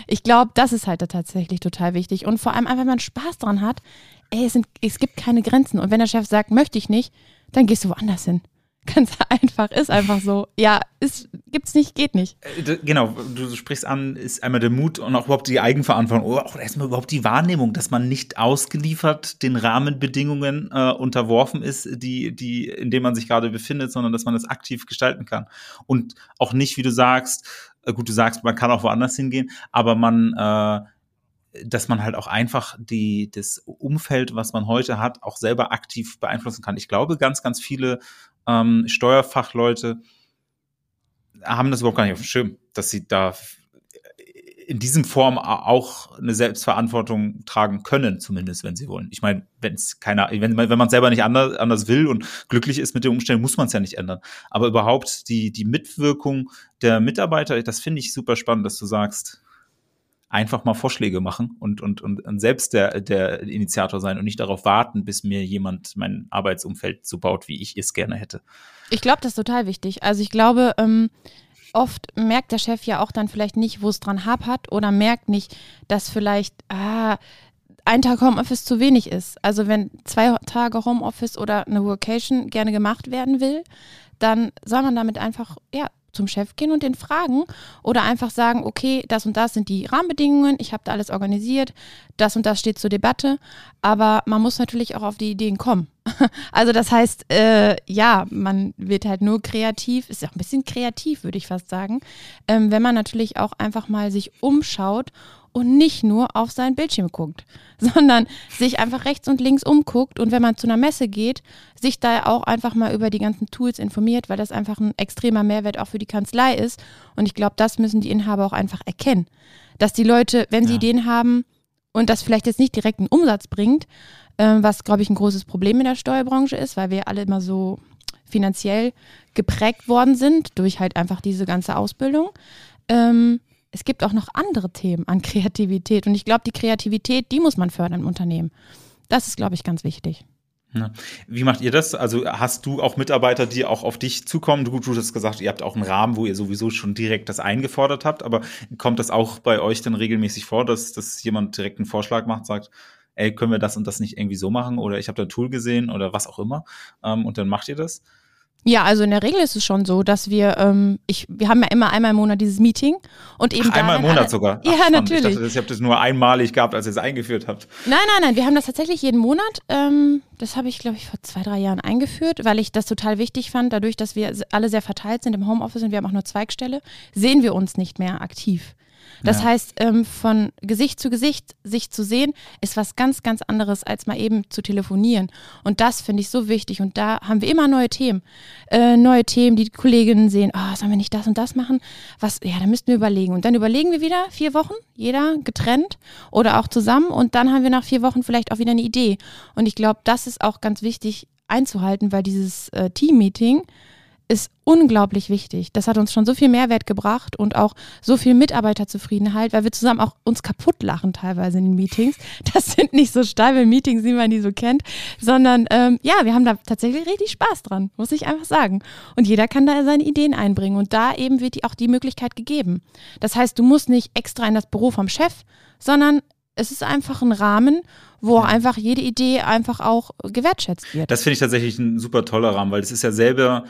S5: Ich glaube, das ist halt da tatsächlich total wichtig. Und vor allem einfach, wenn man Spaß dran hat, ey, es, sind, es gibt keine Grenzen. Und wenn der Chef sagt, möchte ich nicht, dann gehst du woanders hin. Ganz [LAUGHS] einfach, ist einfach so. Ja, ist, gibt's nicht, geht nicht.
S4: Äh, genau, du sprichst an, ist einmal der Mut und auch überhaupt die Eigenverantwortung oder auch erstmal überhaupt die Wahrnehmung, dass man nicht ausgeliefert den Rahmenbedingungen äh, unterworfen ist, die, die, in denen man sich gerade befindet, sondern dass man das aktiv gestalten kann. Und auch nicht, wie du sagst, äh, gut, du sagst, man kann auch woanders hingehen, aber man, äh, dass man halt auch einfach die, das Umfeld, was man heute hat, auch selber aktiv beeinflussen kann. Ich glaube, ganz, ganz viele ähm, Steuerfachleute haben das überhaupt gar nicht auf dem Schirm, dass sie da in diesem Form auch eine Selbstverantwortung tragen können, zumindest wenn sie wollen. Ich meine, wenn es keiner, wenn, wenn man selber nicht anders, anders will und glücklich ist mit den Umständen, muss man es ja nicht ändern. Aber überhaupt die, die Mitwirkung der Mitarbeiter, das finde ich super spannend, dass du sagst, einfach mal Vorschläge machen und, und, und, und selbst der, der Initiator sein und nicht darauf warten, bis mir jemand mein Arbeitsumfeld so baut, wie ich es gerne hätte.
S5: Ich glaube, das ist total wichtig. Also ich glaube, ähm, oft merkt der Chef ja auch dann vielleicht nicht, wo es dran hapert oder merkt nicht, dass vielleicht ah, ein Tag Homeoffice zu wenig ist. Also wenn zwei Tage Homeoffice oder eine Workation gerne gemacht werden will, dann soll man damit einfach ja, zum Chef gehen und den fragen oder einfach sagen, okay, das und das sind die Rahmenbedingungen, ich habe da alles organisiert, das und das steht zur Debatte, aber man muss natürlich auch auf die Ideen kommen. [LAUGHS] Also das heißt, äh, ja, man wird halt nur kreativ, ist ja auch ein bisschen kreativ, würde ich fast sagen, ähm, wenn man natürlich auch einfach mal sich umschaut und nicht nur auf seinen Bildschirm guckt, [LAUGHS] sondern sich einfach rechts und links umguckt und wenn man zu einer Messe geht, sich da auch einfach mal über die ganzen Tools informiert, weil das einfach ein extremer Mehrwert auch für die Kanzlei ist. Und ich glaube, das müssen die Inhaber auch einfach erkennen, dass die Leute, wenn sie ja. Ideen haben und das vielleicht jetzt nicht direkt einen Umsatz bringt, äh, was glaube ich ein großes Problem in der Steuerbranche ist, weil wir alle immer so finanziell geprägt worden sind durch halt einfach diese ganze Ausbildung. Ähm, es gibt auch noch andere Themen an Kreativität. Und ich glaube, die Kreativität, die muss man fördern im Unternehmen. Das ist, glaube ich, ganz wichtig.
S4: Wie macht ihr das? Also hast du auch Mitarbeiter, die auch auf dich zukommen? Du, du hast gesagt, ihr habt auch einen Rahmen, wo ihr sowieso schon direkt das eingefordert habt, aber kommt das auch bei euch dann regelmäßig vor, dass, dass jemand direkt einen Vorschlag macht, sagt, ey, können wir das und das nicht irgendwie so machen oder ich habe da ein Tool gesehen oder was auch immer ähm, und dann macht ihr das?
S5: Ja, also in der Regel ist es schon so, dass wir, ähm, ich, wir haben ja immer einmal im Monat dieses Meeting und eben
S4: Ach, einmal im Monat sogar.
S5: Ach, ja, spannend. natürlich. Ich
S4: dachte, ich habe das nur einmalig gehabt, als ihr es eingeführt habt.
S5: Nein, nein, nein, wir haben das tatsächlich jeden Monat. Ähm, das habe ich, glaube ich, vor zwei, drei Jahren eingeführt, weil ich das total wichtig fand. Dadurch, dass wir alle sehr verteilt sind im Homeoffice und wir haben auch nur Zweigstelle, sehen wir uns nicht mehr aktiv. Das ja. heißt, ähm, von Gesicht zu Gesicht sich zu sehen, ist was ganz, ganz anderes, als mal eben zu telefonieren. Und das finde ich so wichtig. Und da haben wir immer neue Themen. Äh, neue Themen, die, die Kolleginnen sehen, oh, sollen wir nicht das und das machen? Was, ja, da müssten wir überlegen. Und dann überlegen wir wieder vier Wochen, jeder getrennt oder auch zusammen. Und dann haben wir nach vier Wochen vielleicht auch wieder eine Idee. Und ich glaube, das ist auch ganz wichtig einzuhalten, weil dieses äh, Team-Meeting, ist unglaublich wichtig. Das hat uns schon so viel Mehrwert gebracht und auch so viel Mitarbeiterzufriedenheit, weil wir zusammen auch uns kaputt lachen teilweise in den Meetings. [LAUGHS] Das sind nicht so steile Meetings, wie man die so kennt, sondern ähm, ja, wir haben da tatsächlich richtig Spaß dran, muss ich einfach sagen. Und jeder kann da seine Ideen einbringen und da eben wird auch die Möglichkeit gegeben. Das heißt, du musst nicht extra in das Büro vom Chef, sondern es ist einfach ein Rahmen, wo einfach jede Idee einfach auch gewertschätzt wird.
S4: Das finde ich tatsächlich ein super toller Rahmen, weil es ist ja selber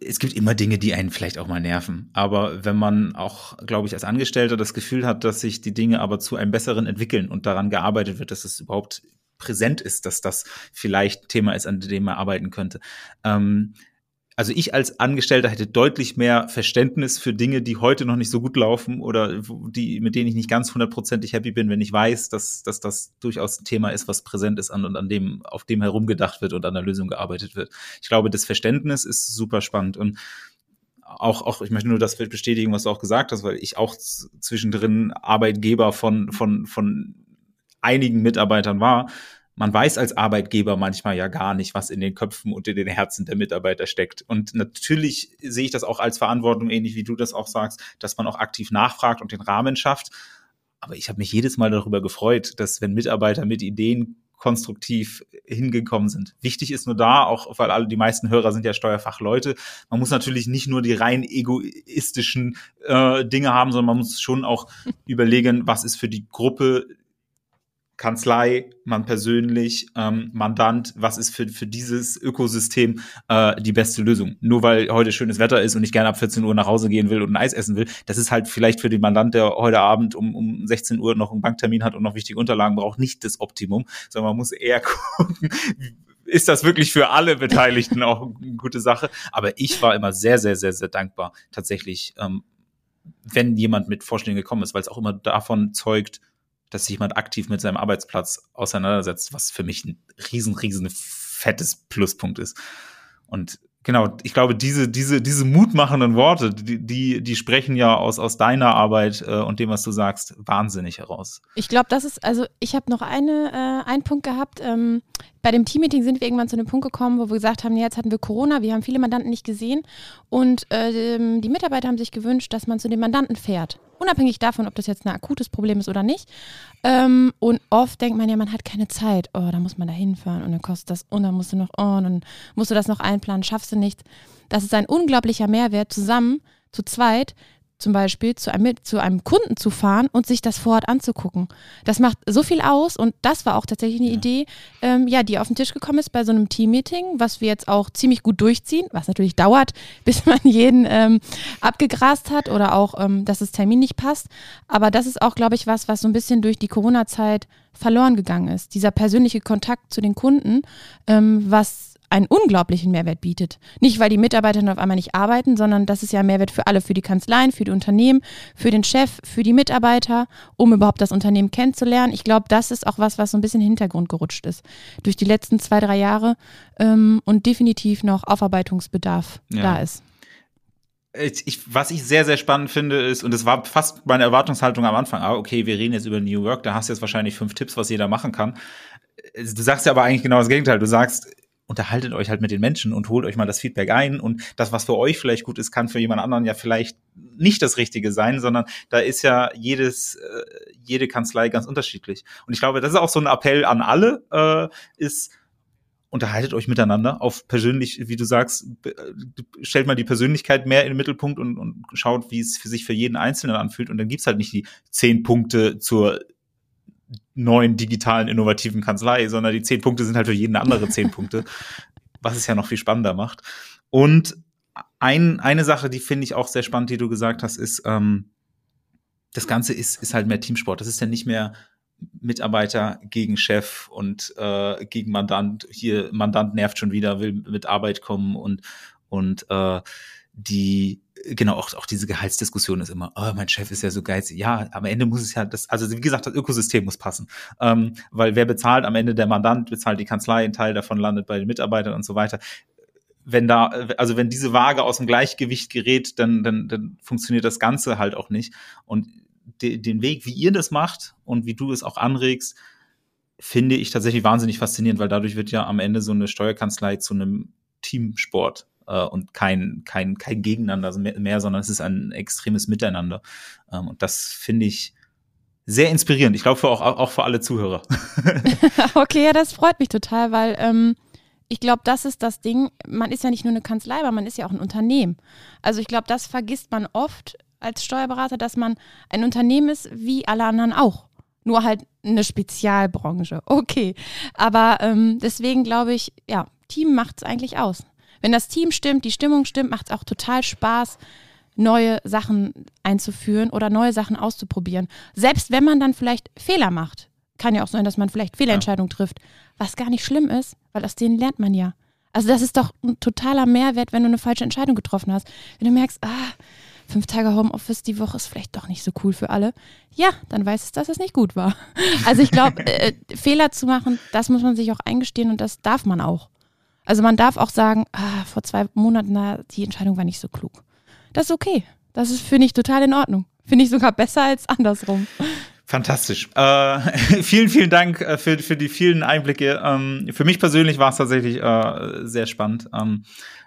S4: es gibt immer Dinge, die einen vielleicht auch mal nerven. Aber wenn man auch, glaube ich, als Angestellter das Gefühl hat, dass sich die Dinge aber zu einem besseren entwickeln und daran gearbeitet wird, dass es überhaupt präsent ist, dass das vielleicht Thema ist, an dem man arbeiten könnte, ähm, also ich als Angestellter hätte deutlich mehr Verständnis für Dinge, die heute noch nicht so gut laufen oder die, mit denen ich nicht ganz hundertprozentig happy bin, wenn ich weiß, dass, dass das durchaus ein Thema ist, was präsent ist an und an dem, auf dem herumgedacht wird und an der Lösung gearbeitet wird. Ich glaube, das Verständnis ist super spannend und auch, auch, ich möchte nur das bestätigen, was du auch gesagt hast, weil ich auch zwischendrin Arbeitgeber von, von, von einigen Mitarbeitern war man weiß als Arbeitgeber manchmal ja gar nicht, was in den Köpfen und in den Herzen der Mitarbeiter steckt. Und natürlich sehe ich das auch als Verantwortung, ähnlich wie du das auch sagst, dass man auch aktiv nachfragt und den Rahmen schafft. Aber ich habe mich jedes Mal darüber gefreut, dass wenn Mitarbeiter mit Ideen konstruktiv hingekommen sind. Wichtig ist nur da, auch weil alle die meisten Hörer sind ja Steuerfachleute, man muss natürlich nicht nur die rein egoistischen äh, Dinge haben, sondern man muss schon auch [LAUGHS] überlegen, was ist für die Gruppe Kanzlei, man persönlich, ähm, Mandant, was ist für, für dieses Ökosystem äh, die beste Lösung? Nur weil heute schönes Wetter ist und ich gerne ab 14 Uhr nach Hause gehen will und ein Eis essen will, das ist halt vielleicht für den Mandant, der heute Abend um, um 16 Uhr noch einen Banktermin hat und noch wichtige Unterlagen braucht, nicht das Optimum, sondern man muss eher [LAUGHS] gucken, ist das wirklich für alle Beteiligten auch eine gute Sache. Aber ich war immer sehr, sehr, sehr, sehr dankbar, tatsächlich, ähm, wenn jemand mit Vorschlägen gekommen ist, weil es auch immer davon zeugt, dass sich jemand aktiv mit seinem Arbeitsplatz auseinandersetzt, was für mich ein riesen, riesen fettes Pluspunkt ist. Und genau, ich glaube, diese, diese, diese mutmachenden Worte, die, die, die sprechen ja aus, aus deiner Arbeit äh, und dem, was du sagst, wahnsinnig heraus.
S5: Ich glaube, das ist, also ich habe noch eine, äh, einen Punkt gehabt. Ähm, bei dem Teammeeting sind wir irgendwann zu einem Punkt gekommen, wo wir gesagt haben, jetzt hatten wir Corona, wir haben viele Mandanten nicht gesehen und äh, die Mitarbeiter haben sich gewünscht, dass man zu den Mandanten fährt. Unabhängig davon, ob das jetzt ein akutes Problem ist oder nicht. Ähm, und oft denkt man ja, man hat keine Zeit. Oh, da muss man da hinfahren und dann kostet das und dann musst du noch, oh, und dann musst du das noch einplanen, schaffst du nicht. Das ist ein unglaublicher Mehrwert, zusammen, zu zweit, zum Beispiel zu einem, zu einem Kunden zu fahren und sich das vor Ort anzugucken. Das macht so viel aus und das war auch tatsächlich eine ja. Idee, ähm, ja, die auf den Tisch gekommen ist bei so einem Teammeeting, was wir jetzt auch ziemlich gut durchziehen, was natürlich dauert, [LAUGHS] bis man jeden ähm, abgegrast hat oder auch, ähm, dass das Termin nicht passt. Aber das ist auch, glaube ich, was, was so ein bisschen durch die Corona-Zeit verloren gegangen ist. Dieser persönliche Kontakt zu den Kunden, ähm, was einen unglaublichen Mehrwert bietet. Nicht, weil die Mitarbeiter auf einmal nicht arbeiten, sondern das ist ja ein Mehrwert für alle, für die Kanzleien, für die Unternehmen, für den Chef, für die Mitarbeiter, um überhaupt das Unternehmen kennenzulernen. Ich glaube, das ist auch was, was so ein bisschen in den Hintergrund gerutscht ist durch die letzten zwei, drei Jahre ähm, und definitiv noch Aufarbeitungsbedarf ja. da ist.
S4: Ich, was ich sehr, sehr spannend finde, ist, und es war fast meine Erwartungshaltung am Anfang, ah, okay, wir reden jetzt über New Work, da hast du jetzt wahrscheinlich fünf Tipps, was jeder machen kann. Du sagst ja aber eigentlich genau das Gegenteil. Du sagst, unterhaltet euch halt mit den Menschen und holt euch mal das Feedback ein. Und das, was für euch vielleicht gut ist, kann für jemand anderen ja vielleicht nicht das Richtige sein, sondern da ist ja jedes, äh, jede Kanzlei ganz unterschiedlich. Und ich glaube, das ist auch so ein Appell an alle, äh, ist, unterhaltet euch miteinander auf persönlich, wie du sagst, stellt mal die Persönlichkeit mehr in den Mittelpunkt und, und schaut, wie es für sich für jeden Einzelnen anfühlt. Und dann gibt's halt nicht die zehn Punkte zur neuen digitalen innovativen Kanzlei, sondern die zehn Punkte sind halt für jeden andere zehn [LAUGHS] Punkte, was es ja noch viel spannender macht. Und ein, eine Sache, die finde ich auch sehr spannend, die du gesagt hast, ist, ähm, das Ganze ist, ist halt mehr Teamsport. Das ist ja nicht mehr Mitarbeiter gegen Chef und äh, gegen Mandant. Hier, Mandant nervt schon wieder, will mit Arbeit kommen und, und äh, die, genau, auch, auch diese Gehaltsdiskussion ist immer, oh, mein Chef ist ja so geizig. Ja, am Ende muss es ja, das, also wie gesagt, das Ökosystem muss passen. Ähm, weil wer bezahlt am Ende der Mandant, bezahlt die Kanzlei, ein Teil davon landet bei den Mitarbeitern und so weiter. Wenn da, also wenn diese Waage aus dem Gleichgewicht gerät, dann, dann, dann funktioniert das Ganze halt auch nicht. Und de, den Weg, wie ihr das macht und wie du es auch anregst, finde ich tatsächlich wahnsinnig faszinierend, weil dadurch wird ja am Ende so eine Steuerkanzlei zu einem Teamsport und kein, kein, kein Gegeneinander mehr, mehr, sondern es ist ein extremes Miteinander. Ähm, und das finde ich sehr inspirierend. Ich glaube auch, auch für alle Zuhörer. [LAUGHS] [LAUGHS]
S5: okay, ja, das freut mich total, weil ähm, ich glaube, das ist das Ding. Man ist ja nicht nur eine Kanzlei, aber man ist ja auch ein Unternehmen. Also ich glaube, das vergisst man oft als Steuerberater, dass man ein Unternehmen ist wie alle anderen auch. Nur halt eine Spezialbranche. Okay. Aber ähm, deswegen glaube ich, ja, Team macht es eigentlich aus. Wenn das Team stimmt, die Stimmung stimmt, macht es auch total Spaß, neue Sachen einzuführen oder neue Sachen auszuprobieren. Selbst wenn man dann vielleicht Fehler macht. Kann ja auch sein, dass man vielleicht Fehlentscheidungen ja. trifft. Was gar nicht schlimm ist, weil aus denen lernt man ja. Also das ist doch ein totaler Mehrwert, wenn du eine falsche Entscheidung getroffen hast. Wenn du merkst, ah, fünf Tage Homeoffice die Woche ist vielleicht doch nicht so cool für alle. Ja, dann weiß es, dass es nicht gut war. [LAUGHS] Also ich glaube, äh, Fehler zu machen, das muss man sich auch eingestehen und das darf man auch. Also man darf auch sagen, ah, vor zwei Monaten, na, die Entscheidung war nicht so klug. Das ist okay. Das ist, finde ich, total in Ordnung. Finde ich sogar besser als andersrum.
S4: Fantastisch. Äh, [LAUGHS] vielen, vielen Dank äh, für, für die vielen Einblicke. Ähm, für mich persönlich war es tatsächlich äh, sehr spannend. Ähm,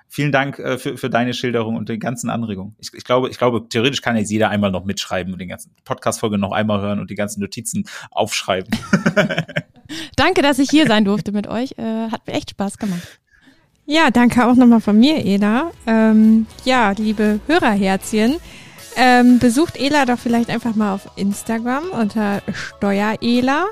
S4: Vielen Dank äh, für, für deine Schilderung und die ganzen Anregungen. Ich, ich, glaube, ich glaube, theoretisch kann jetzt jeder einmal noch mitschreiben und den ganzen Podcast-Folge noch einmal hören und die ganzen Notizen aufschreiben. [LAUGHS] [LAUGHS]
S5: danke, dass ich hier sein durfte mit euch. Äh, hat mir echt Spaß gemacht.
S3: Ja, danke auch nochmal von mir, Ela. Ähm, ja, liebe Hörerherzchen, ähm, besucht Ela doch vielleicht einfach mal auf Instagram unter Steuerela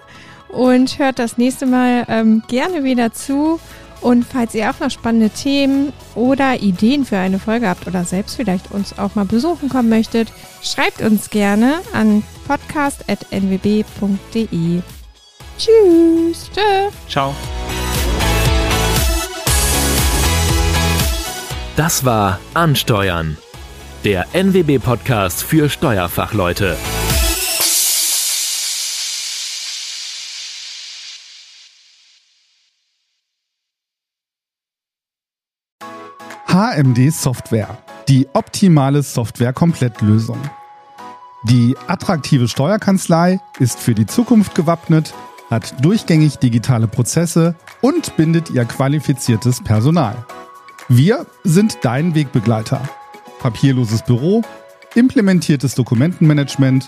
S3: und hört das nächste Mal ähm, gerne wieder zu. Und falls ihr auch noch spannende Themen oder Ideen für eine Folge habt oder selbst vielleicht uns auch mal besuchen kommen möchtet, schreibt uns gerne an podcast.nwb.de. Tschüss.
S4: Tschö. Ciao.
S2: Das war Ansteuern, der NWB-Podcast für Steuerfachleute.
S1: HMD Software, die optimale Software-Komplettlösung. Die attraktive Steuerkanzlei ist für die Zukunft gewappnet, hat durchgängig digitale Prozesse und bindet ihr qualifiziertes Personal. Wir sind dein Wegbegleiter. Papierloses Büro, implementiertes Dokumentenmanagement,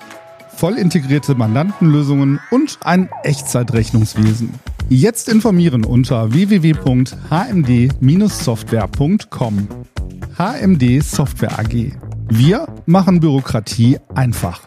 S1: voll integrierte Mandantenlösungen und ein Echtzeitrechnungswesen. Jetzt informieren unter www.hmd-software.com. HMD Software AG. Wir machen Bürokratie einfach.